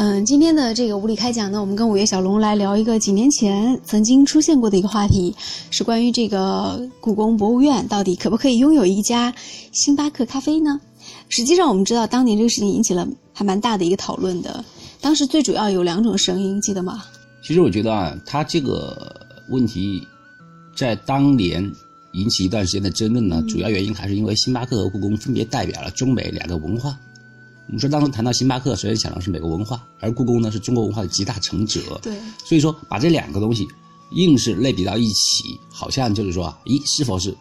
嗯，今天的这个无理开讲呢，我们跟五月小龙来聊一个几年前曾经出现过的一个话题，是关于这个故宫博物院到底可不可以拥有一家星巴克咖啡呢？实际上，我们知道当年这个事情引起了还蛮大的一个讨论的。当时最主要有两种声音，记得吗？其实我觉得啊，他这个问题在当年引起一段时间的争论呢，主要原因还是因为星巴克和故宫分别代表了中美两个文化。我们说，当时谈到星巴克，首先想到是美国文化，而故宫呢是中国文化的集大成者。对，所以说把这两个东西硬是类比到一起，好像就是说，咦，是否是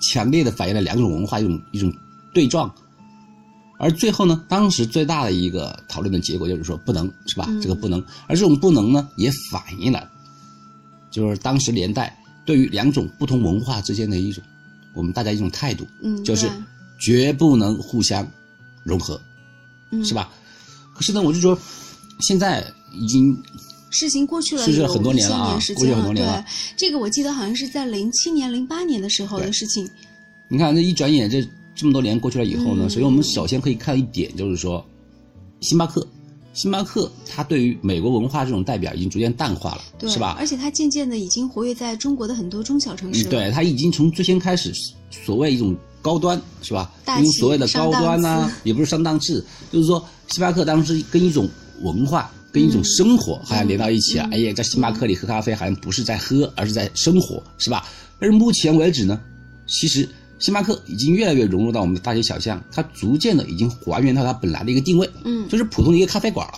强烈的反映了两种文化一种一种对撞？而最后呢，当时最大的一个讨论的结果就是说不能，是吧？这个不能，而这种不能呢，也反映了就是当时年代对于两种不同文化之间的一种我们大家一种态度，嗯，就是绝不能互相融合。嗯，是吧？可是呢，我就说，现在已经事情过去了，是很多年了啊，过去很多年了。对，这个我记得好像是在零七年、零八年的时候的事情。你看，这一转眼，这这么多年过去了以后呢，所以我们首先可以看一点，就是说，星巴克，星巴克它对于美国文化这种代表已经逐渐淡化了，是吧？而且它渐渐的已经活跃在中国的很多中小城市。对，它已经从最先开始，所谓一种。高端是吧？因为所谓的高端呢，也不是上档次，就是说星巴克当时跟一种文化、跟一种生活好像连到一起了。哎呀，在星巴克里喝咖啡好像不是在喝，而是在生活，是吧？而目前为止呢，其实星巴克已经越来越融入到我们的大街小巷，它逐渐的已经还原到它本来的一个定位，嗯，就是普通的一个咖啡馆了。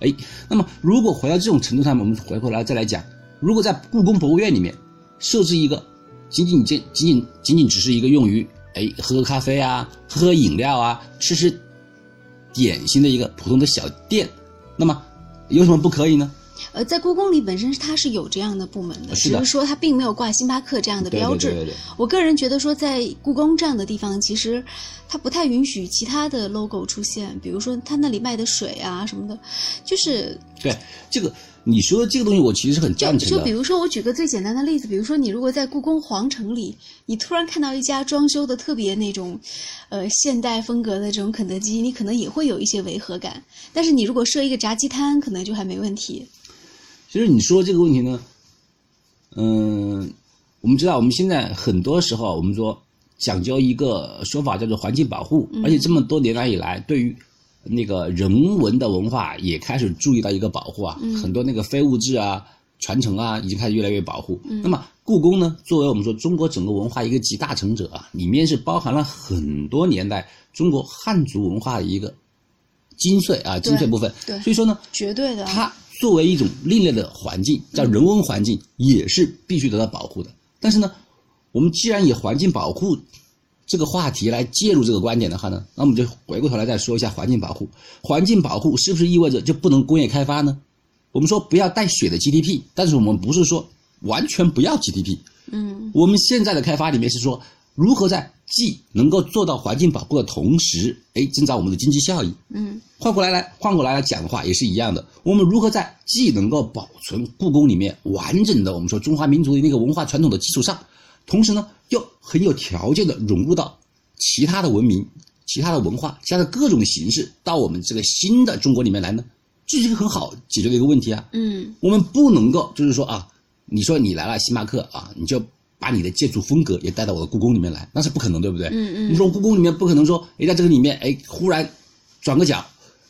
哎，那么如果回到这种程度上，我们回过来再来讲，如果在故宫博物院里面设置一个仅仅仅仅仅仅仅只是一个用于哎，喝喝咖啡啊，喝喝饮料啊，吃吃点心的一个普通的小店，那么有什么不可以呢？呃，在故宫里本身它是有这样的部门的，只是说它并没有挂星巴克这样的标志。对对对。我个人觉得说，在故宫这样的地方，其实它不太允许其他的 logo 出现，比如说它那里卖的水啊什么的，就是对这个。你说的这个东西，我其实很赞成的。就比如说，我举个最简单的例子，比如说你如果在故宫皇城里，你突然看到一家装修的特别那种，呃，现代风格的这种肯德基，你可能也会有一些违和感。但是你如果设一个炸鸡摊，可能就还没问题。其实你说这个问题呢，嗯，我们知道我们现在很多时候，我们说讲究一个说法叫做环境保护，而且这么多年来以来，对于。那个人文的文化也开始注意到一个保护啊，很多那个非物质啊、传承啊，已经开始越来越保护。那么故宫呢，作为我们说中国整个文化一个集大成者啊，里面是包含了很多年代中国汉族文化的一个精髓啊，精髓部分。对，所以说呢，绝对的，它作为一种另类的环境，叫人文环境，也是必须得到保护的。但是呢，我们既然以环境保护，这个话题来介入这个观点的话呢，那我们就回过头来再说一下环境保护。环境保护是不是意味着就不能工业开发呢？我们说不要带血的 GDP，但是我们不是说完全不要 GDP。嗯，我们现在的开发里面是说如何在既能够做到环境保护的同时，哎，增长我们的经济效益。嗯，换过来来换过来来讲的话也是一样的。我们如何在既能够保存故宫里面完整的我们说中华民族的那个文化传统的基础上，同时呢？又很有条件的融入到其他的文明、其他的文化、其他的各种形式到我们这个新的中国里面来呢？这是一个很好解决的一个问题啊。嗯，我们不能够就是说啊，你说你来了星巴克啊，你就把你的建筑风格也带到我的故宫里面来，那是不可能，对不对？嗯嗯。你说故宫里面不可能说，哎，在这个里面，哎，忽然转个角，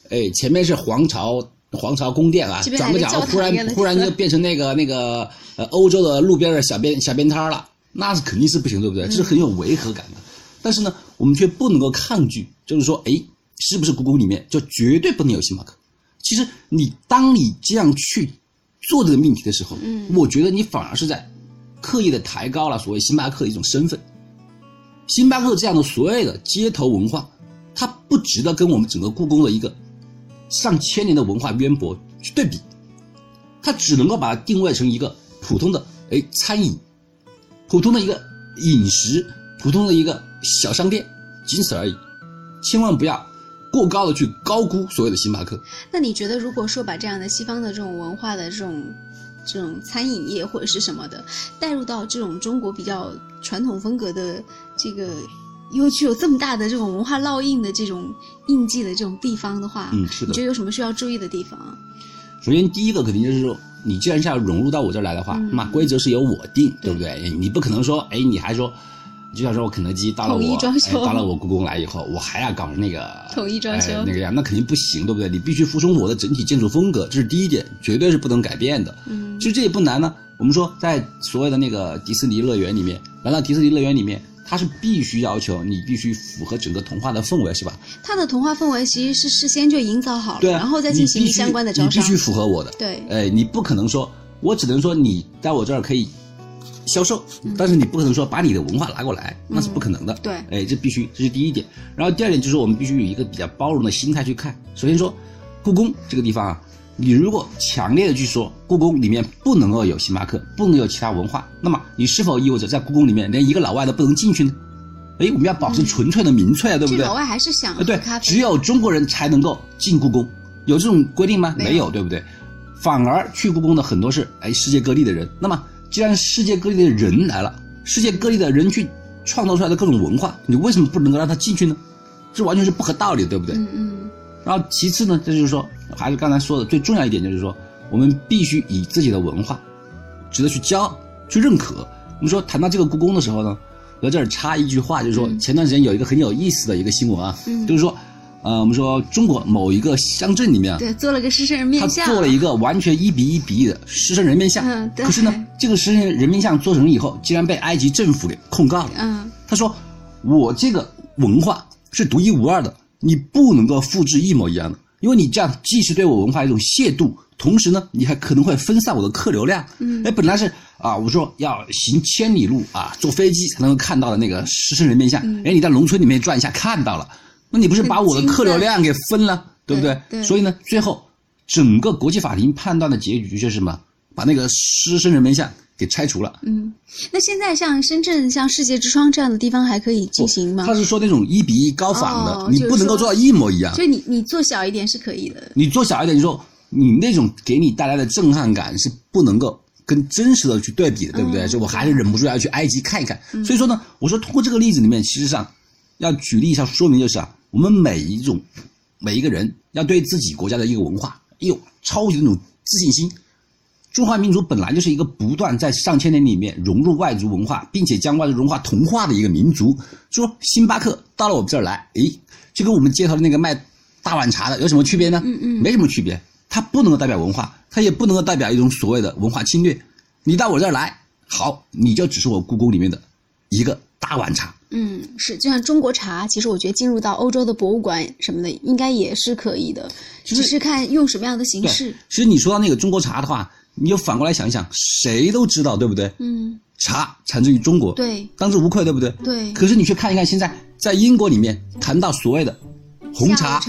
哎，前面是皇朝皇朝宫殿啊，转个角，忽然忽然就变成那个那个呃欧洲的路边的小边小边摊了。那是肯定是不行，对不对？这是很有违和感的。但是呢，我们却不能够抗拒，就是说，哎，是不是故宫里面就绝对不能有星巴克？其实，你当你这样去做这个命题的时候，嗯，我觉得你反而是在刻意的抬高了所谓星巴克的一种身份。星巴克这样的所谓的街头文化，它不值得跟我们整个故宫的一个上千年的文化渊博去对比，它只能够把它定位成一个普通的哎餐饮。普通的一个饮食，普通的一个小商店，仅此而已，千万不要过高的去高估所谓的星巴克。那你觉得，如果说把这样的西方的这种文化的这种这种餐饮业或者是什么的，带入到这种中国比较传统风格的这个又具有这么大的这种文化烙印的这种印记的这种地方的话，嗯是的你觉得有什么需要注意的地方？首先第一个肯定就是说，你既然是要融入到我这儿来的话，嗯那么规则是由我定，对不对？你不可能说，哎，你还说。就像说，我肯德基到了统一我，装修哎，到了我故宫来以后，我还要搞那个统一装修哎那个样，那肯定不行，对不对？你必须服从我的整体建筑风格，这是第一点，绝对是不能改变的。嗯其实这也不难呢。我们说，在所谓的那个迪士尼乐园里面，来到迪士尼乐园里面，它是必须要求你必须符合整个童话的氛围，是吧？它的童话氛围其实是事先就营造好了，对啊，然后再进行相关的招商你必。须符合我的。对哎，你不可能说，我只能说你在我这儿可以销售，但是你不可能说把你的文化拿过来，那是不可能的。对哎，这必须，这是第一点。然后第二点就是我们必须有一个比较包容的心态去看。首先说，故宫这个地方啊，你如果强烈的去说故宫里面不能够有星巴克，不能有其他文化，那么你是否意味着在故宫里面连一个老外都不能进去呢？哎，我们要保持纯粹的民粹啊，对不对？老外还是想呃，对喝咖，啡，只有中国人才能够进故宫，有这种规定吗？没有没有，对不对？反而去故宫的很多是哎世界各地的人。那么，既然世界各地的人来了，世界各地的人去创造出来的各种文化，你为什么不能够让他进去呢？这完全是不合道理，对不对？嗯嗯然后其次呢，这就是说，还是刚才说的最重要一点，就是说，我们必须以自己的文化值得去骄傲、去认可。我们说谈到这个故宫的时候呢，我在这儿插一句话，就是说，前段时间有一个很有意思的一个新闻啊，嗯就是说，呃，我们说中国某一个乡镇里面啊，对，做了个狮身人面像，做了一个完全一比一比一的狮身人面像，嗯对可是呢，这个狮身人面像做成以后，竟然被埃及政府给控告了。嗯他说：“我这个文化是独一无二的，你不能够复制一模一样的，因为你这样既是对我文化一种亵渎，同时呢，你还可能会分散我的客流量。嗯，哎，本来是啊，我说要行千里路啊，坐飞机才能够看到的那个狮身人面像，嗯哎，你在农村里面转一下看到了，那你不是把我的客流量给分了，对不对？对对所以呢，最后整个国际法庭判断的结局就是什么？把那个狮身人面像给拆除了。嗯。那现在像深圳、像世界之窗这样的地方还可以进行吗他？是说那种一比一高仿的，你不能够做到一模一样。所以你你做小一点是可以的。你做小一点，你说你那种给你带来的震撼感是不能够跟真实的去对比的，对不对？嗯所以我还是忍不住要去埃及看一看。所以说呢，我说通过这个例子里面，其实上要举例一下说明就是啊，我们每一种每一个人要对自己国家的一个文化有超级的那种自信心。中华民族本来就是一个不断在上千年里面融入外族文化，并且将外族文化同化的一个民族。说星巴克到了我们这儿来，诶，就跟我们街头的那个卖大碗茶的有什么区别呢？嗯嗯没什么区别。它不能够代表文化，它也不能够代表一种所谓的文化侵略。你到我这儿来，好，你就只是我故宫里面的一个大碗茶。嗯，是，就像中国茶，其实我觉得进入到欧洲的博物馆什么的，应该也是可以的，只是看用什么样的形式。，其实你说到那个中国茶的话，你就反过来想一想，谁都知道，对不对？嗯，茶产自于中国，对当之无愧，对不对？对，可是你去看一看，现在在英国里面谈到所谓的红茶、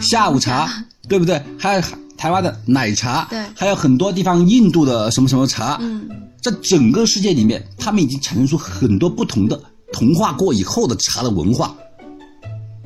下午茶午茶茶对不对？还有台湾的奶茶，对。还有很多地方印度的什么什么茶，嗯，在整个世界里面，他们已经产生出很多不同的同化过以后的茶的文化，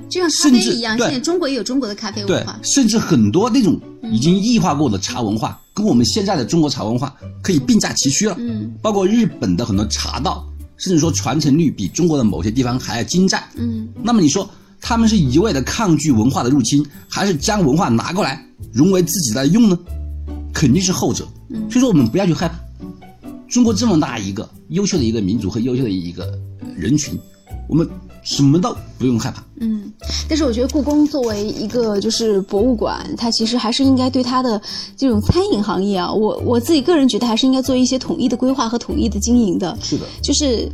就像咖啡一样，对。现在中国也有中国的咖啡文化，。甚至很多那种已经异化过的茶文化，跟我们现在的中国茶文化可以并驾齐驱了。嗯。包括日本的很多茶道，甚至说传承率比中国的某些地方还要精湛。嗯，那么你说他们是一味的抗拒文化的入侵，还是将文化拿过来融为自己来用呢？肯定是后者。所以说我们不要去害怕。中国这么大一个优秀的一个民族和优秀的一个呃人群，我们什么都不用害怕。嗯，但是我觉得故宫作为一个就是博物馆，它其实还是应该对它的这种餐饮行业啊，我我自己个人觉得还是应该做一些统一的规划和统一的经营的。是的，就是，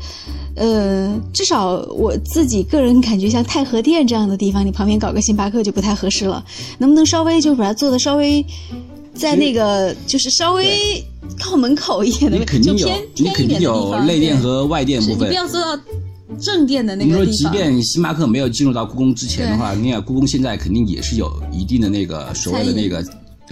呃，至少我自己个人感觉，像太和殿这样的地方，你旁边搞个星巴克就不太合适了。能不能稍微就把它做的稍微在那个就是稍微靠门口一点的你，肯定有就偏，你偏一点的地肯定有方内店和外店部分你不。要做到正殿的那你说，个地方。即便星巴克没有进入到故宫之前的话，你看故宫现在肯定也是有一定的那个所谓的那个，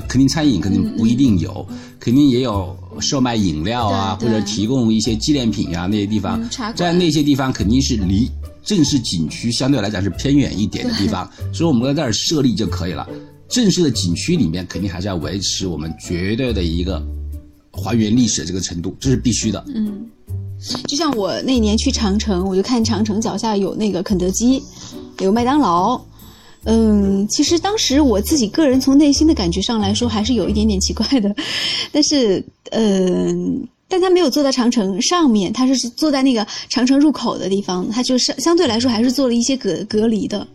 肯定餐饮肯定不一定有，肯定也有售卖饮料啊，或者提供一些纪念品啊那些地方。在那些地方肯定是离正式景区相对来讲是偏远一点的地方，所以我们在这儿设立就可以了。正式的景区里面肯定还是要维持我们绝对的一个还原历史的这个程度，这是必须的。嗯，就像我那年去长城，我就看长城脚下有那个肯德基，有麦当劳。嗯，其实当时我自己个人从内心的感觉上来说，还是有一点点奇怪的。但是，嗯，但他没有坐在长城上面，他是坐在那个长城入口的地方，他就是相对来说还是做了一些隔隔离的。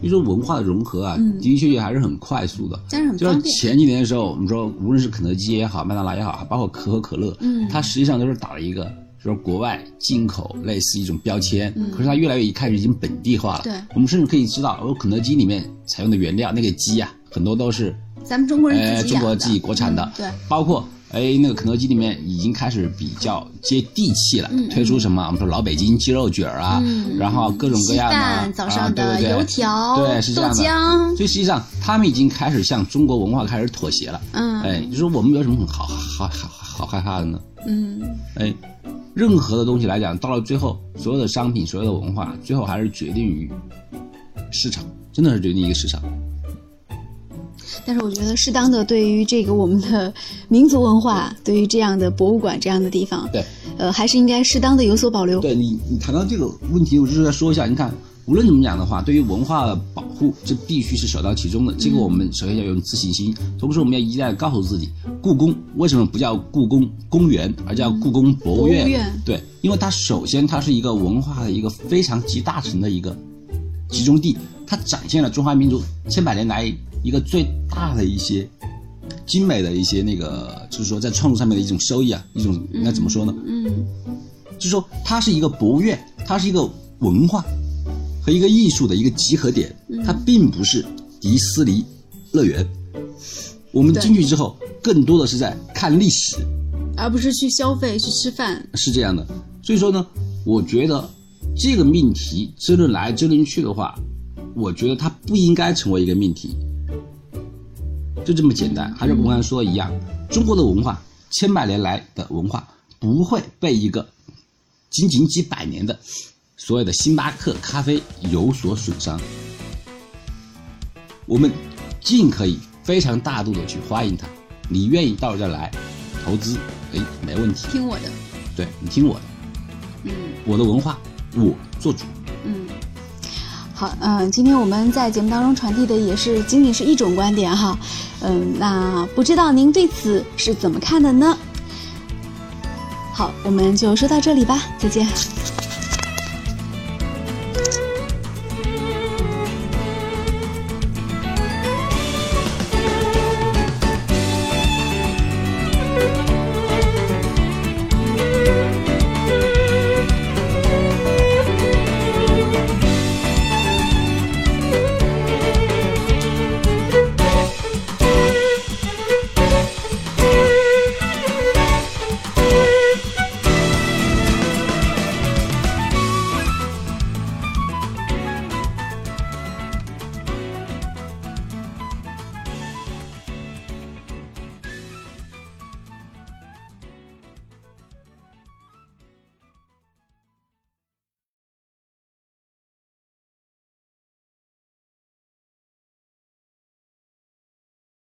就说文化的融合啊，的的确确还是很快速的。但是很就是方便。前几年的时候，我们说无论是肯德基也好，麦当劳也好，包括可口可乐，嗯它实际上都是打了一个就是国外进口类似一种标签，嗯。可是它越来越开始已经本地化了。对。我们甚至可以知道，我，肯德基里面采用的原料那个鸡啊，很多都是咱们中国人呃自己养，中国自己国产的，嗯对，包括哎那个肯德基里面已经开始比较接地气了，嗯推出什么我们说老北京鸡肉卷啊，嗯。然后各种各样的早上啊的对对对。油条对是这样的。所以实际上他们已经开始向中国文化开始妥协了。嗯。哎，就说我们有什么很好好好好害怕的呢？嗯。哎，任何的东西来讲，到了最后，所有的商品、所有的文化，最后还是决定于市场，真的是决定一个市场。但是我觉得适当的对于这个我们的民族文化，对于这样的博物馆这样的地方，对，呃，还是应该适当的有所保留。对你，你谈到这个问题，我就是要说一下，你看，无论怎么讲的话，对于文化的保护，这必须是首当其冲的。这个我们首先要有自信心，同时我们要一再告诉自己，故宫为什么不叫故宫公园，而叫故宫博物院？博物院对，因为它首先它是一个文化的一个非常集大成的一个集中地，它展现了中华民族千百年来一个最大的一些精美的一些那个，就是说在创作上面的一种收益啊，一种应该怎么说呢？嗯就是说它是一个博物院，它是一个文化和一个艺术的一个集合点，它并不是迪斯尼乐园。我们进去之后，更多的是在看历史，而不是去消费去吃饭。是这样的。所以说呢，我觉得这个命题争论来争论去的话，我觉得它不应该成为一个命题，就这么简单。还是我刚才说的一样，中国的文化千百年来的文化不会被一个仅仅几百年的所谓的星巴克咖啡有所损伤。我们尽可以非常大度的去欢迎他，你愿意到这儿来投资，哎，没问题。听我的，对你听我的，嗯我的文化我做主。好，嗯、今天我们在节目当中传递的也是仅仅是一种观点哈，嗯，那不知道您对此是怎么看的呢？好，我们就说到这里吧，再见。